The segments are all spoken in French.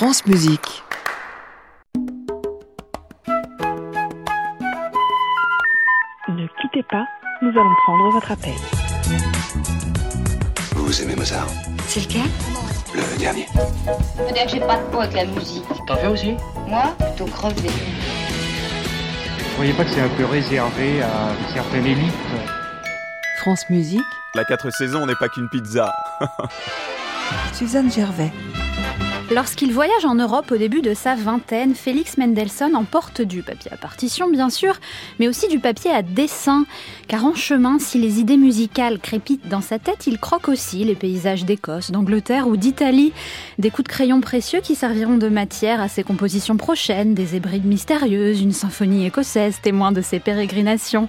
France Musique. Ne quittez pas, nous allons prendre votre appel. Vous aimez Mozart C'est lequel? Le dernier. Faut dire que j'ai pas de peau avec la musique. T'en fais aussi? Moi, plutôt crevé. Vous voyez pas que c'est un peu réservé à une certaine élite? France Musique, La 4 saisons n'est pas qu'une pizza. Suzanne Gervais. Lorsqu'il voyage en Europe au début de sa vingtaine, Félix Mendelssohn emporte du papier à partition, bien sûr, mais aussi du papier à dessin. Car en chemin, si les idées musicales crépitent dans sa tête, il croque aussi les paysages d'Écosse, d'Angleterre ou d'Italie. Des coups de crayon précieux qui serviront de matière à ses compositions prochaines, des hébrides mystérieuses, une symphonie écossaise témoin de ses pérégrinations.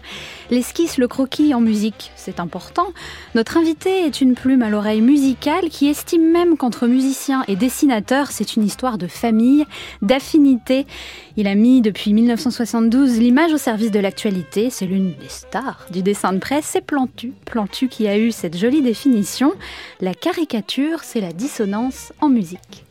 L'esquisse, le croquis en musique, c'est important. Notre invité est une plume à l'oreille musicale qui estime même qu'entre musiciens et dessinateurs, c'est une histoire de famille, d'affinité. Il a mis depuis 1972 l'image au service de l'actualité. C'est l'une des stars du dessin de presse, c'est Plantu. Plantu qui a eu cette jolie définition. La caricature, c'est la dissonance en musique.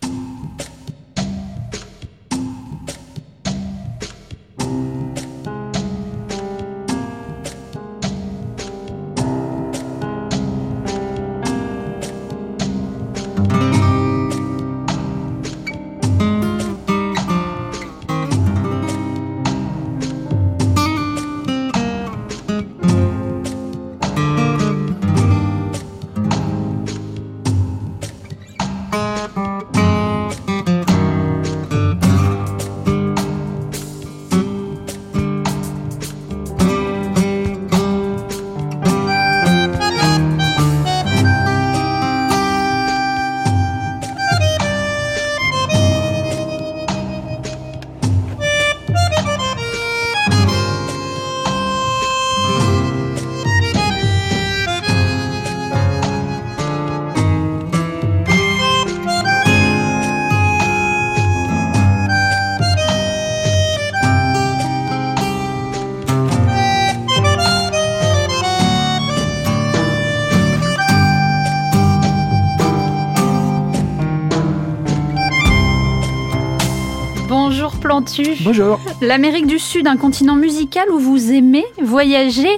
Bonjour. L'Amérique du Sud, un continent musical où vous aimez voyager.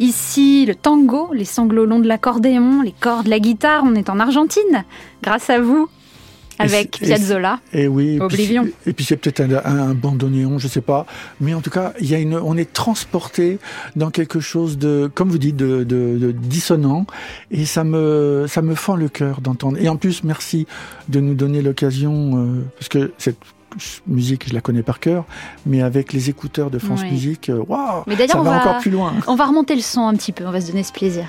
Ici, le tango, les sanglots longs de l'accordéon, les cordes, la guitare. On est en Argentine, grâce à vous, avec Piazzolla. Et oui. et Oblivion. Et puis c'est peut-être un, un, un bandoneon, je sais pas. Mais en tout cas, il y a une, on est transporté dans quelque chose de, comme vous dites, de, de, de dissonant. Et ça me, ça me fend le cœur d'entendre. Et en plus, merci de nous donner l'occasion, euh, parce que cette musique, je la connais par cœur, mais avec les écouteurs de France Oui. Musique, euh, waouh, ça on va va- encore plus loin. On va remonter le son un petit peu, on va se donner ce plaisir.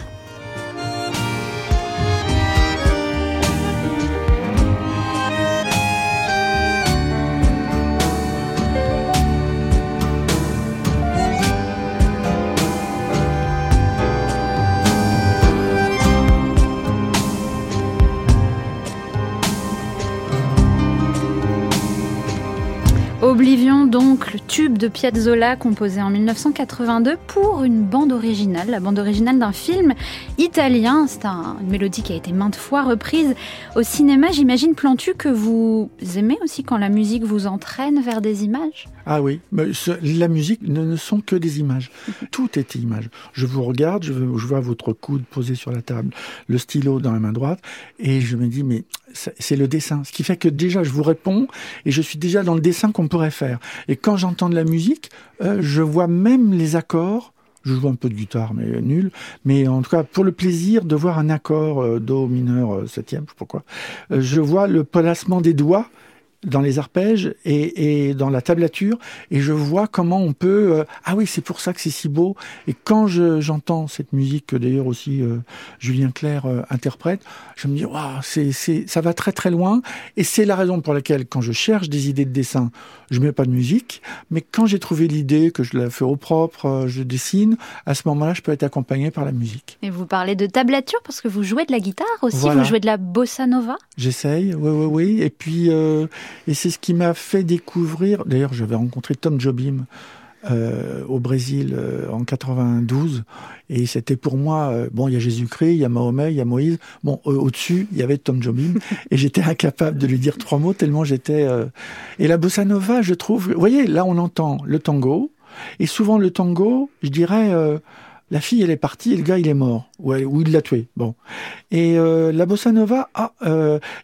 Donc, le tube de Piazzolla composé en 1982 pour une bande originale, la bande originale d'un film italien. C'est un- une mélodie qui a été maintes fois reprise au cinéma. J'imagine, Plantu, que vous aimez aussi quand la musique vous entraîne vers des images? Ah oui, mais ce- la musique ne, ne sont que des images. Tout est image. Je vous regarde, je, je vois votre coude posé sur la table, le stylo dans la main droite, et je me dis, mais c'est le dessin. Ce qui fait que déjà, je vous réponds, et je suis déjà dans le dessin qu'on pourrait faire. Et quand j'entends de la musique, euh, je vois même les accords. Je joue un peu de guitare, mais nul. Mais en tout cas, pour le plaisir de voir un accord euh, Do mineur euh, septième, je sais pas pourquoi, euh, je vois le placement des doigts dans les arpèges et, et dans la tablature et je vois comment on peut euh, ah oui c'est pour ça que c'est si beau et quand je j'entends cette musique que d'ailleurs aussi euh, Julien Clerc euh, interprète je me dis waouh c'est c'est ça va très très loin et c'est la raison pour laquelle quand je cherche des idées de dessin je mets pas de musique mais quand j'ai trouvé l'idée que je la fais au propre euh, je dessine à ce moment-là je peux être accompagné par la musique Et vous parlez de tablature parce que vous jouez de la guitare aussi, Voilà. vous jouez de la bossa nova? J'essaye, oui, oui, oui. Et puis, euh, et c'est ce qui m'a fait découvrir. D'ailleurs, j'avais rencontré Tom Jobim euh, au Brésil euh, en 92. Et c'était pour moi, euh, bon, il y a Jésus-Christ, il y a Mahomet, il y a Moïse. Bon, euh, au-dessus, il y avait Tom Jobim. et j'étais incapable de lui dire trois mots tellement j'étais... euh, Et la bossa nova, je trouve... Vous voyez, là, on entend le tango. Et souvent, le tango, je dirais... la fille, elle est partie et le gars, il est mort. Ou, ou il l'a tué. Bon. Et euh, la bossa nova, ah,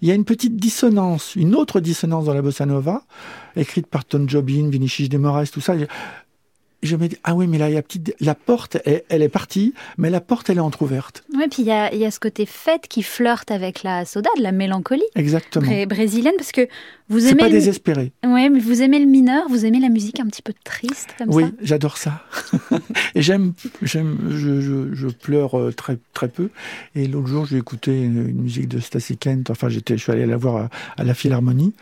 il y a une petite dissonance, une autre dissonance dans la bossa nova, écrite par Tom Jobim, Vinicius de Moraes, tout ça. Je, me dis, ah oui, mais là, il y a petite, la porte, elle, elle est partie, mais la porte, elle est entrouverte. Ouais, puis il y a, y a ce côté fête qui flirte avec la soda, de la mélancolie Exactement. bré- brésilienne, parce que vous C'est aimez, pas le... désespéré. ouais, mais vous aimez le mineur, vous aimez la musique un petit peu triste comme Oui, ça? j'adore ça. et j'aime, j'aime, je, je, je pleure euh, très très peu. Et l'autre jour, j'ai écouté une, une musique de Stacy Kent. Enfin, j'étais, je suis allé la voir à, à la Philharmonie.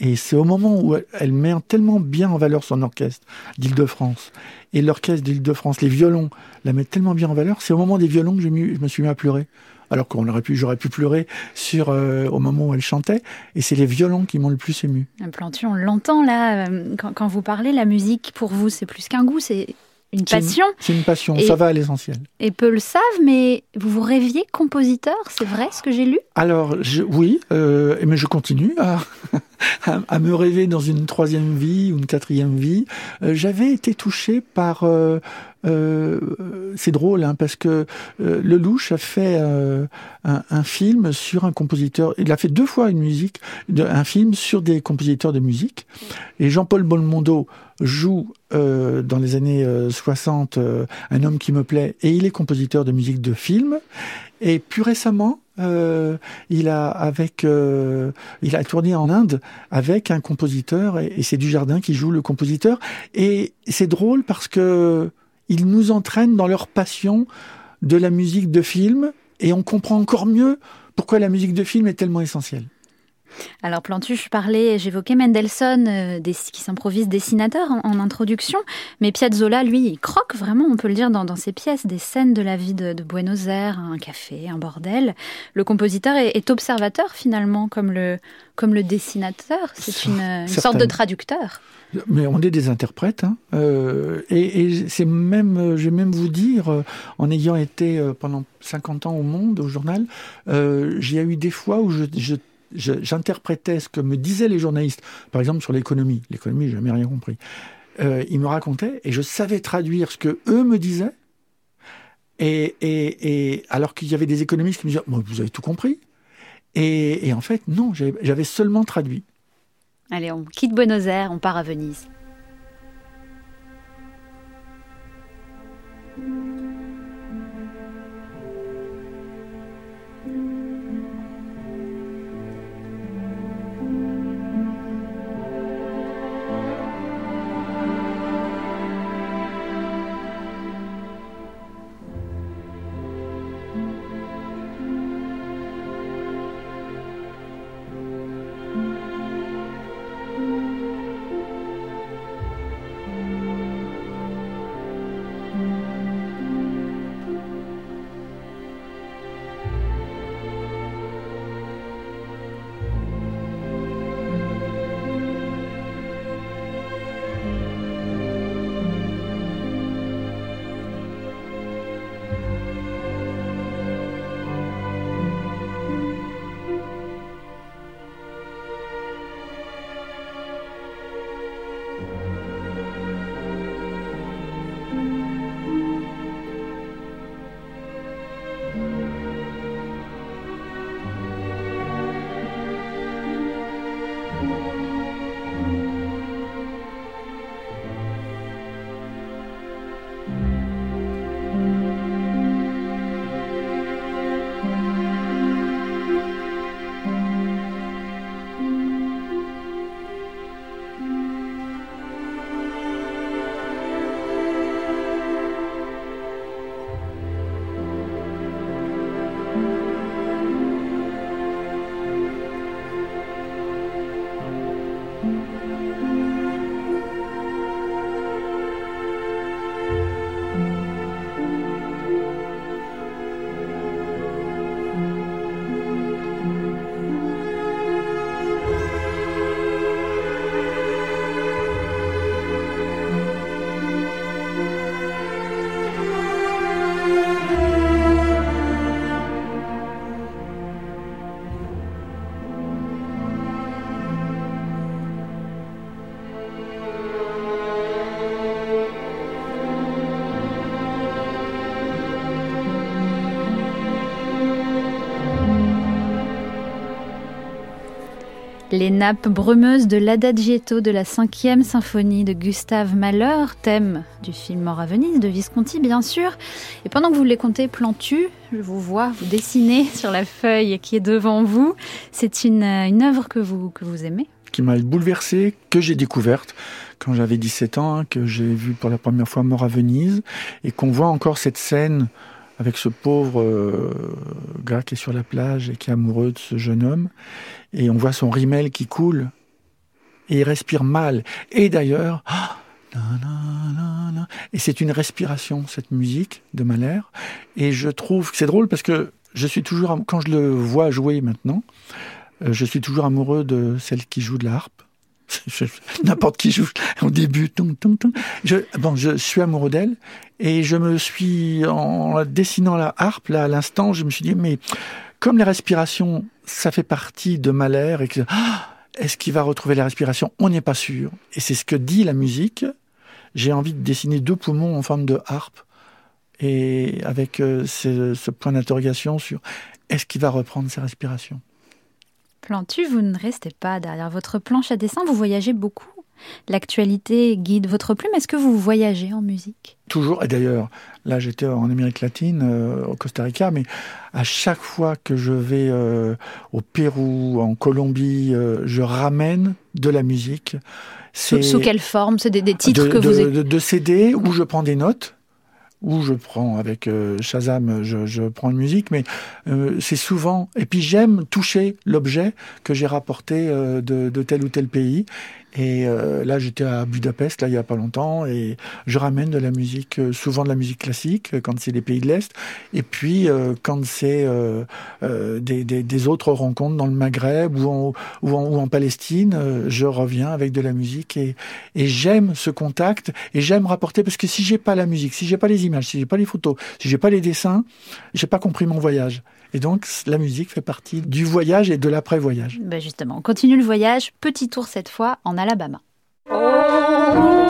Et c'est au moment où elle, met tellement bien en valeur son orchestre d'Île-de-France. Et l'orchestre d'Île-de-France, les violons, la mettent tellement bien en valeur. C'est au moment des violons que je me suis mis à pleurer. Alors qu'on aurait pu, j'aurais pu pleurer sur euh, au moment où elle chantait. Et c'est les violons qui m'ont le plus ému. Plantu, on l'entend là, euh, quand, quand vous parlez, la musique pour vous, c'est plus qu'un goût, c'est une passion. C'est une passion. Et- Ça va à l'essentiel. Et peu le savent, mais vous vous rêviez compositeur, c'est vrai ce que j'ai lu? Alors, je, oui, euh, mais je continue à, à, à me rêver dans une troisième vie ou une quatrième vie. Euh, J'avais été touché par... euh, c'est drôle, hein, parce que Lelouch a fait un, un film sur un compositeur. Il a fait deux fois une musique, un film sur des compositeurs de musique. Et Jean-Paul Belmondo joue euh, dans les années euh, 60 euh, un homme qui me plaît, et il est compositeur de musique de film. Et plus récemment, euh, il a avec, euh, il a tourné en Inde avec un compositeur et, et c'est Dujardin qui joue le compositeur. Et c'est drôle parce que ils nous entraînent dans leur passion de la musique de film et on comprend encore mieux pourquoi la musique de film est tellement essentielle. Alors Plantu, je parlais, j'évoquais Mendelssohn, euh, des- qui s'improvise dessinateur en, en introduction, mais Piazzolla, lui, il croque vraiment, on peut le dire, dans, dans ses pièces, des scènes de la vie de, de Buenos Aires, un café, un bordel. Le compositeur est, est observateur finalement, comme le, comme le dessinateur. C'est une, une sorte de traducteur. Mais on est des interprètes, hein. Euh, et, et c'est même, euh, je vais même vous dire, en ayant été pendant 50 ans au Monde, au journal, euh, j'ai eu des fois où je- j'interprétais ce que me disaient les journalistes, par exemple sur l'économie. L'économie, j'ai jamais rien compris. Euh, ils me racontaient et je savais traduire ce que eux me disaient. Et, et, et alors qu'il y avait des économistes qui me disaient, vous avez tout compris. Et, et en fait, non, j'avais seulement traduit. Allez, on quitte Buenos Aires, on part à Venise. Les nappes brumeuses de l'Adagietto de la cinquième symphonie de Gustave Mahler, thème du film Mort à Venise de Visconti bien sûr. Et pendant que vous les comptez Plantu, je vous vois vous dessiner sur la feuille qui est devant vous. C'est une, une œuvre que vous, que vous aimez Qui m'a bouleversé, que j'ai découverte quand j'avais 17 ans, que j'ai vu pour la première fois Mort à Venise, et qu'on voit encore cette scène avec ce pauvre euh, gars qui est sur la plage et qui est amoureux de ce jeune homme, et on voit son rimel qui coule, et il respire mal. Et d'ailleurs, ah, et c'est une respiration, cette musique de Mahler, et je trouve que c'est drôle parce que je suis toujours, quand je le vois jouer maintenant, euh, je suis toujours amoureux de celle qui joue de la harpe. N'importe qui joue au début. Je, bon, je suis amoureux d'elle et je me suis, en dessinant la harpe, là, à l'instant, je me suis dit, mais comme les respirations, ça fait partie de Mahler et que, ah, est-ce qu'il va retrouver la respiration On n'est pas sûr. Et c'est ce que dit la musique. J'ai envie de dessiner deux poumons en forme de harpe et avec euh, ce, ce point d'interrogation sur est-ce qu'il va reprendre ses respirations Plantu, vous ne restez pas derrière votre planche à dessin, vous voyagez beaucoup. L'actualité guide votre plume. Est-ce que vous voyagez en musique? Toujours, et d'ailleurs, là j'étais en Amérique latine, euh, au Costa Rica, mais à chaque fois que je vais euh, au Pérou, en Colombie, euh, je ramène de la musique. Sous, sous, quelle forme? C'est des, des, titres de, que de, vous... De, de CD où je prends des notes où je prends avec euh, Shazam, je, je, prends une musique, mais euh, c'est souvent. Et puis j'aime toucher l'objet que j'ai rapporté euh, de, tel ou tel pays. Et euh, là, j'étais à Budapest, là, il y a pas longtemps, et je ramène de la musique, euh, souvent de la musique classique, euh, quand c'est les pays de l'Est, et puis quand c'est des, des, des, autres rencontres dans le Maghreb ou en, ou en, ou en Palestine, je reviens avec de la musique et, et j'aime ce contact et j'aime rapporter parce que si j'ai pas la musique, si j'ai pas les images, si j'ai pas les photos, si j'ai pas les dessins, j'ai pas compris mon voyage. Et donc, la musique fait partie du voyage et de l'après-voyage. Ben justement, on continue le voyage. Petit tour cette fois en Alabama. Oh,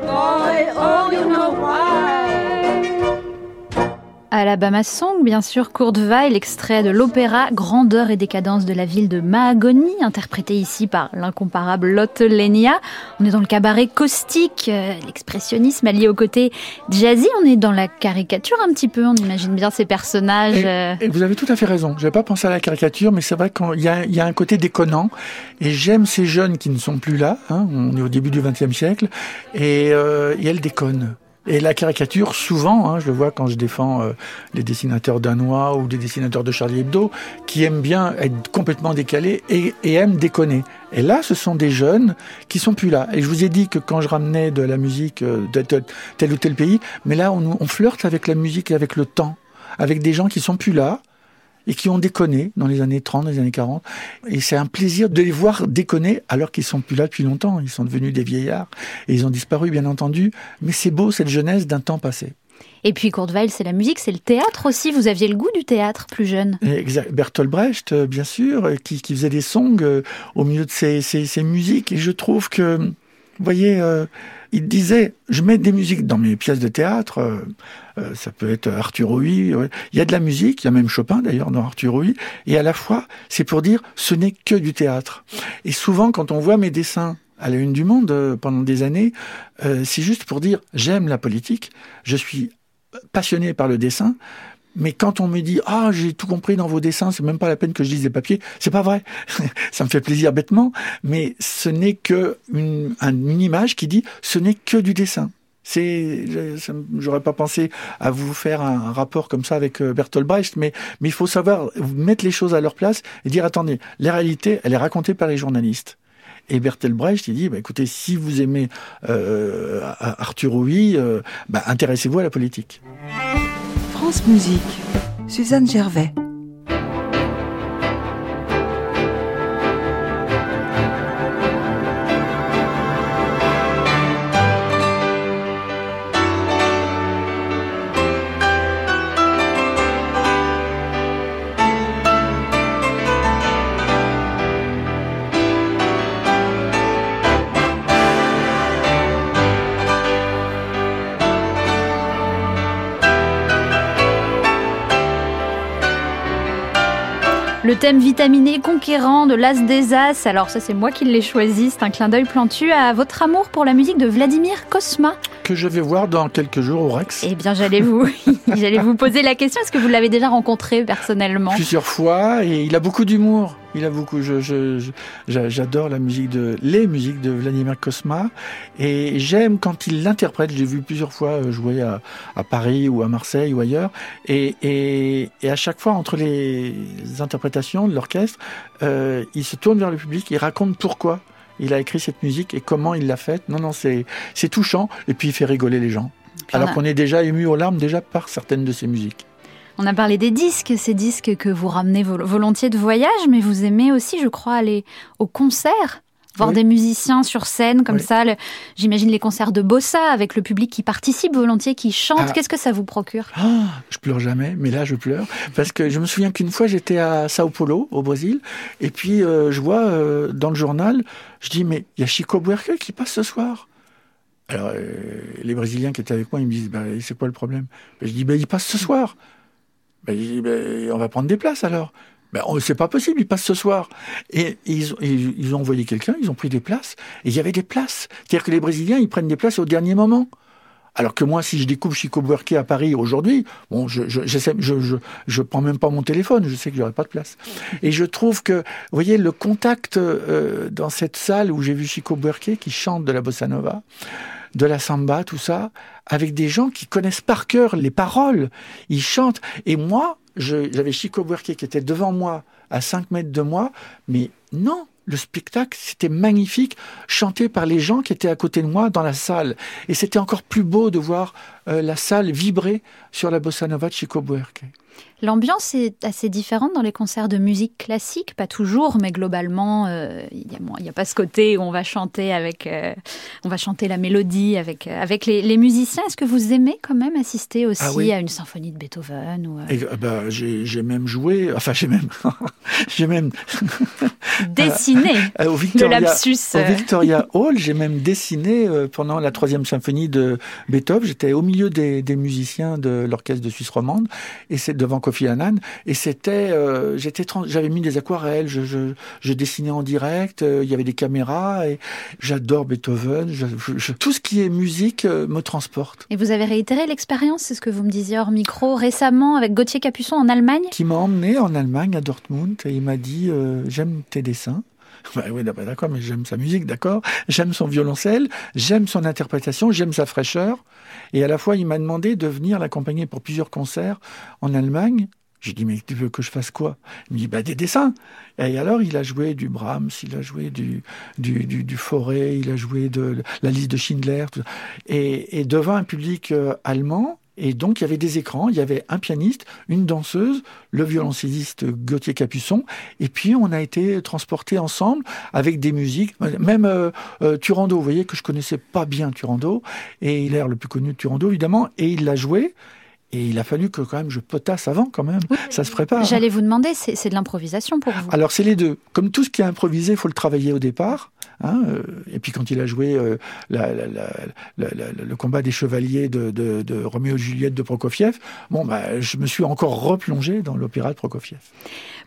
boy, oh, you know why. Alabama Song, bien sûr, Kurt Weill, extrait de l'opéra Grandeur et décadence de la ville de Mahagoni, interprété ici par l'incomparable Lotte Lenia. On est dans le cabaret caustique, euh, l'expressionnisme allié au côté jazzy. On est dans la caricature un petit peu, on imagine bien ces personnages. Et, et vous avez tout à fait raison. Je n'avais pas pensé à la caricature, mais c'est vrai qu'il y, y, a un côté déconnant. Et j'aime ces jeunes qui ne sont plus là. Hein. On est au début du XXe siècle. Et, euh, et elles déconnent. Et la caricature, souvent, hein, je le vois quand je défends euh, les dessinateurs danois ou des dessinateurs de Charlie Hebdo, qui aiment bien être complètement décalés et, et, aiment déconner. Et là, ce sont des jeunes qui sont plus là. Et je vous ai dit que quand je ramenais de la musique euh, de tel ou tel pays, mais là, on, on flirte avec la musique et avec le temps, avec des gens qui sont plus là, et qui ont déconné dans les années 30, dans les années 40. Et c'est un plaisir de les voir déconner alors qu'ils sont plus là depuis longtemps. Ils sont devenus des vieillards et ils ont disparu, bien entendu. Mais c'est beau, cette jeunesse d'un temps passé. Et puis Weill, c'est la musique, c'est le théâtre aussi. Vous aviez le goût du théâtre plus jeune. Exact. Bertolt Brecht, bien sûr, qui, qui faisait des songs au milieu de ses, ses, ses, musiques. Et je trouve que, vous voyez, euh, il disait, je mets des musiques dans mes pièces de théâtre, euh, euh, ça peut être Arthur Rouy, ouais. il y a de la musique, il y a même Chopin d'ailleurs dans Arthur Rouy, et à la fois, c'est pour dire, ce n'est que du théâtre. Et souvent, quand on voit mes dessins à la une du monde euh, pendant des années, euh, c'est juste pour dire, j'aime la politique, je suis passionné par le dessin, mais quand on me dit ah j'ai tout compris dans vos dessins, c'est même pas la peine que je lise des papiers, c'est pas vrai. ça me fait plaisir bêtement, mais ce n'est que une, image qui dit ce n'est que du dessin. C'est, j'aurais pas pensé à vous faire un, rapport comme ça avec Bertolt Brecht, mais mais il faut savoir mettre les choses à leur place et dire attendez, la réalité, elle est racontée par les journalistes. Et Bertolt Brecht, il dit, bah, écoutez, si vous aimez euh, Arthur Rouy, euh, bah, intéressez-vous à la politique. France Musique, Suzanne Gervais. Thème vitaminé conquérant de l'As des As, alors ça c'est moi qui l'ai choisi, c'est un clin d'œil plantu à votre amour pour la musique de Vladimir Kosma. Que je vais voir dans quelques jours au Rex. Eh bien j'allais vous, j'allais vous poser la question, est-ce que vous l'avez déjà rencontré personnellement? Plusieurs fois, et il a beaucoup d'humour. Il a beaucoup. Je, j'adore la musique de les musiques de Vladimir Kosma et j'aime quand il l'interprète. J'ai vu plusieurs fois euh, jouer à, à, Paris ou à Marseille ou ailleurs et, et, et à chaque fois entre les interprétations de l'orchestre, euh, il se tourne vers le public, il raconte pourquoi il a écrit cette musique et comment il l'a faite. Non, non, c'est touchant et puis il fait rigoler les gens. Alors qu'on est déjà ému aux larmes déjà par certaines de ses musiques. On a parlé des disques, ces disques que vous ramenez volontiers de voyage, mais vous aimez aussi, je crois, aller au concert voir oui. des musiciens sur scène comme oui. ça. J'imagine les concerts de bossa avec le public qui participe volontiers, qui chante. Ah. Qu'est-ce que ça vous procure? Ah, Je pleure jamais, mais là je pleure parce que je me souviens qu'une fois j'étais à Sao Paulo au Brésil et puis euh, je vois euh, dans le journal, je dis mais il y a Chico Buarque qui passe ce soir. Alors euh, les Brésiliens qui étaient avec moi ils me disent bah, c'est quoi le problème? Je dis bah, il passe ce soir. Ben, je dis, ben, on va prendre des places alors. Ben, c'est pas possible, ils passent ce soir. Et, ils, ils, ils, ont envoyé quelqu'un, ils ont pris des places, et il y avait des places. C'est-à-dire que les Brésiliens, ils prennent des places au dernier moment. Alors que moi, si je découvre Chico Buarque à Paris aujourd'hui, bon, je, je, je, je, je, prends même pas mon téléphone, je sais que j'aurai pas de place. Et je trouve que, vous voyez, le contact euh, dans cette salle où j'ai vu Chico Buarque qui chante de la bossa nova, de la samba, tout ça, avec des gens qui connaissent par cœur les paroles. Ils chantent. Et moi, j'avais Chico Buarque qui était devant moi, à 5 mètres de moi, mais non, le spectacle, c'était magnifique, chanté par les gens qui étaient à côté de moi dans la salle. Et c'était encore plus beau de voir euh, la salle vibrer sur la bossa nova de Chico Buarque. L'ambiance est assez différente dans les concerts de musique classique, pas toujours, mais globalement, euh, il n'y a, a, pas ce côté où on va chanter avec, euh, on va chanter la mélodie avec avec les, les musiciens. Est-ce que vous aimez quand même assister aussi ah oui. à une symphonie de Beethoven ou Et, bah, j'ai même joué, enfin j'ai même, j'ai même dessiné au Victoria, le lapsus. Au Victoria Hall, j'ai même dessiné pendant la troisième symphonie de Beethoven. J'étais au milieu des, des musiciens de l'orchestre de Suisse romande et c'est devant Kofi Annan et c'était euh, j'étais j'avais mis des aquarelles je, je, je dessinais en direct euh, il y avait des caméras et j'adore Beethoven je, tout ce qui est musique euh, me transporte. Et vous avez réitéré l'expérience c'est ce que vous me disiez hors micro récemment avec Gauthier Capuçon en Allemagne? Qui m'a emmené en Allemagne à Dortmund et il m'a dit j'aime tes dessins bah oui, d'accord, mais j'aime sa musique, d'accord. J'aime son violoncelle, j'aime son interprétation, j'aime sa fraîcheur. Et à la fois, il m'a demandé de venir l'accompagner pour plusieurs concerts en Allemagne. J'ai dit, mais tu veux que je fasse quoi? Il me dit, bah, des dessins. Et alors, il a joué du Brahms, il a joué du, du, du, Forêt, il a joué de la liste de Schindler. Et devant un public euh, allemand, et donc, il y avait des écrans, il y avait un pianiste, une danseuse, le violoncelliste Gauthier Capuçon, et puis on a été transportés ensemble avec des musiques, même euh, euh, Turando, vous voyez que je connaissais pas bien Turando, et il est le plus connu de Turando, évidemment, et il l'a joué, et il a fallu que quand même je potasse avant quand même. Oui, ça se prépare. J'allais vous demander, c'est de l'improvisation pour vous Alors c'est les deux. Comme tout ce qui est improvisé, il faut le travailler au départ. Hein, euh, et puis quand il a joué euh, la, la, la, le combat des chevaliers de, de, de Roméo et Juliette de Prokofiev, bon, bah, je me suis encore replongé dans l'opéra de Prokofiev.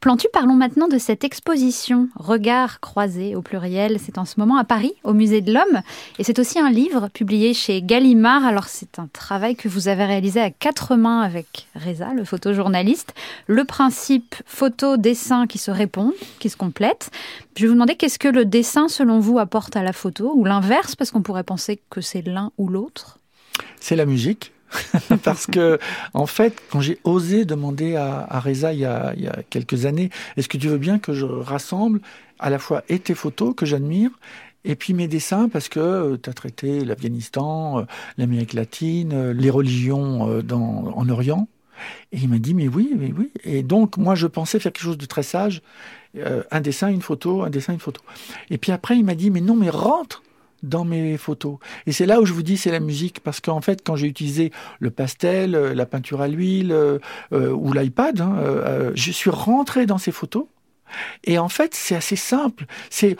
Plantu, parlons maintenant de cette exposition Regards croisés au pluriel. C'est en ce moment à Paris, au Musée de l'Homme. Et c'est aussi un livre publié chez Gallimard. Alors c'est un travail que vous avez réalisé à quatre mains avec Reza, le photojournaliste. Le principe photo-dessin qui se répondent, qui se complètent. Je vais vous demander qu'est-ce que le dessin, selon vous, apporte à la photo, ou l'inverse, parce qu'on pourrait penser que c'est l'un ou l'autre C'est la musique parce que en fait, quand j'ai osé demander à, à Reza il y, a, il y a quelques années, est-ce que tu veux bien que je rassemble à la fois et tes photos que j'admire et puis mes dessins parce que tu as traité l'Afghanistan, euh, l'Amérique latine, euh, les religions euh, dans, en Orient. Et il m'a dit mais oui, mais oui. Et donc moi je pensais faire quelque chose de très sage, euh, un dessin, une photo, un dessin, une photo. Et puis après il m'a dit mais non mais rentre dans mes photos. Et c'est là où je vous dis c'est la musique parce qu'en fait quand j'ai utilisé le pastel, euh, la peinture à l'huile euh, euh, ou l'iPad, hein, euh, euh, je suis rentré dans ces photos. Et en fait, c'est assez simple.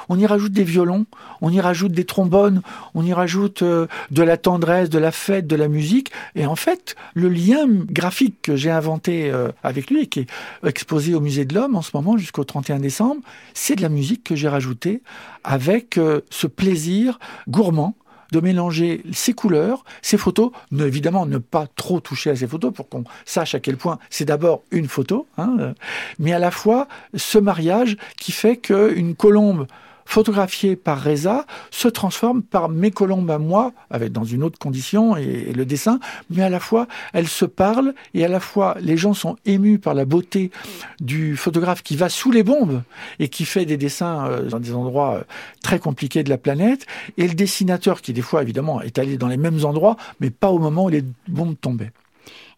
On y rajoute des violons, on y rajoute des trombones, on y rajoute euh, de la tendresse, de la fête, de la musique. Et en fait, le lien graphique que j'ai inventé euh, avec lui et qui est exposé au Musée de l'Homme en ce moment jusqu'au 31 décembre, c'est de la musique que j'ai rajoutée avec euh, ce plaisir gourmand de mélanger ces couleurs, ces photos, évidemment ne pas trop toucher à ces photos pour qu'on sache à quel point c'est d'abord une photo, hein, mais à la fois ce mariage qui fait qu'une colombe photographiée par Reza se transforme par mes colombes à moi, avec dans une autre condition et, et, le dessin, mais à la fois elles se parlent et à la fois les gens sont émus par la beauté du photographe qui va sous les bombes et qui fait des dessins euh, dans des endroits euh, très compliqués de la planète, et le dessinateur qui des fois évidemment est allé dans les mêmes endroits, mais pas au moment où les bombes tombaient.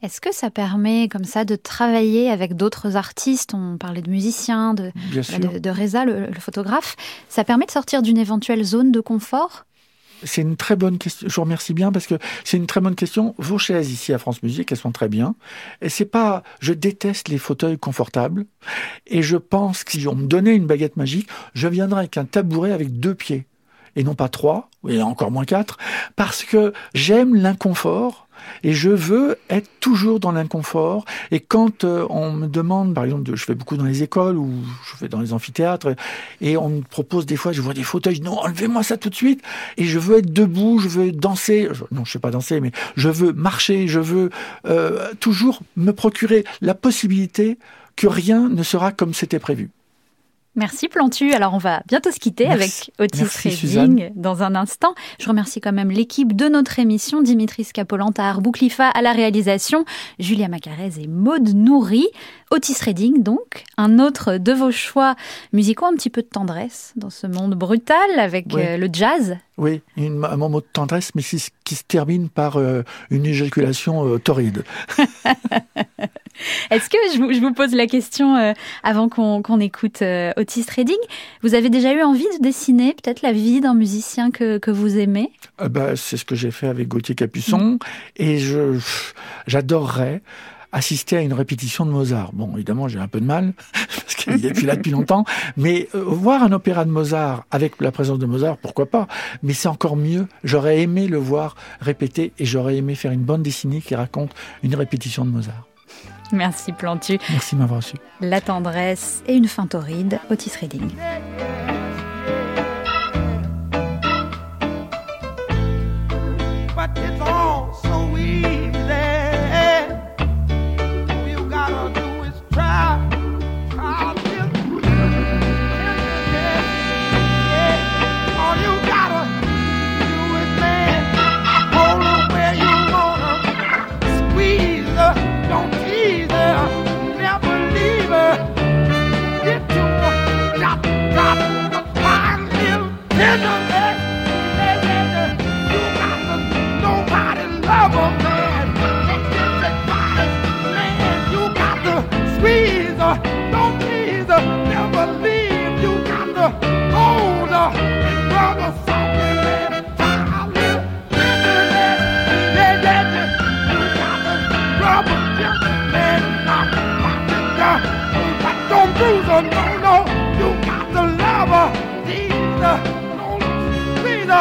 Est-ce que ça permet comme ça de travailler avec d'autres artistes? On parlait de musiciens, de, de, de, Reza, le, le photographe. Ça permet de sortir d'une éventuelle zone de confort? C'est une très bonne question. Je vous remercie bien parce que c'est une très bonne question. Vos chaises ici à France Musique, elles sont très bien. Et c'est pas, je déteste les fauteuils confortables. Et je pense que si on me donnait une baguette magique, je viendrais avec un tabouret avec deux pieds et non pas trois, et encore moins quatre, parce que j'aime l'inconfort et je veux être toujours dans l'inconfort. Et quand euh, on me demande, par exemple, je fais beaucoup dans les écoles ou je fais dans les amphithéâtres, et on me propose des fois, je vois des fauteuils, non, enlevez-moi ça tout de suite. Et je veux être debout, je veux danser. Je, non, je sais pas danser, mais je veux marcher, je veux euh, toujours me procurer la possibilité que rien ne sera comme c'était prévu. Merci Plantu. Alors on va bientôt se quitter Merci. avec Otis Merci, Redding Suzanne. dans un instant. Je remercie quand même l'équipe de notre émission, Dimitris Capolanta, Arbouclifa à la réalisation, Julia Macarez et Maude Nourri. Otis Redding donc, un autre de vos choix musicaux, un petit peu de tendresse dans ce monde brutal avec oui. euh, le jazz. Oui, une, un moment de tendresse, mais qui, qui se termine par euh, une éjaculation euh, torride. Est-ce que je vous, je vous, pose la question euh, avant qu'on qu écoute Otis Redding? Vous avez déjà eu envie de dessiner peut-être la vie d'un musicien que, que, vous aimez? Euh, bah, C'est ce que j'ai fait avec Gauthier Capuçon mmh. et j'adorerais assister à une répétition de Mozart. Bon, évidemment, j'ai un peu de mal, parce qu'il est plus là depuis longtemps, mais euh, voir un opéra de Mozart avec la présence de Mozart, pourquoi pas? Mais c'est encore mieux. J'aurais aimé le voir répéter et j'aurais aimé faire une bande dessinée qui raconte une répétition de Mozart. Merci Plantu. Merci de m'avoir reçu. La tendresse et une fin torride, Otis Redding.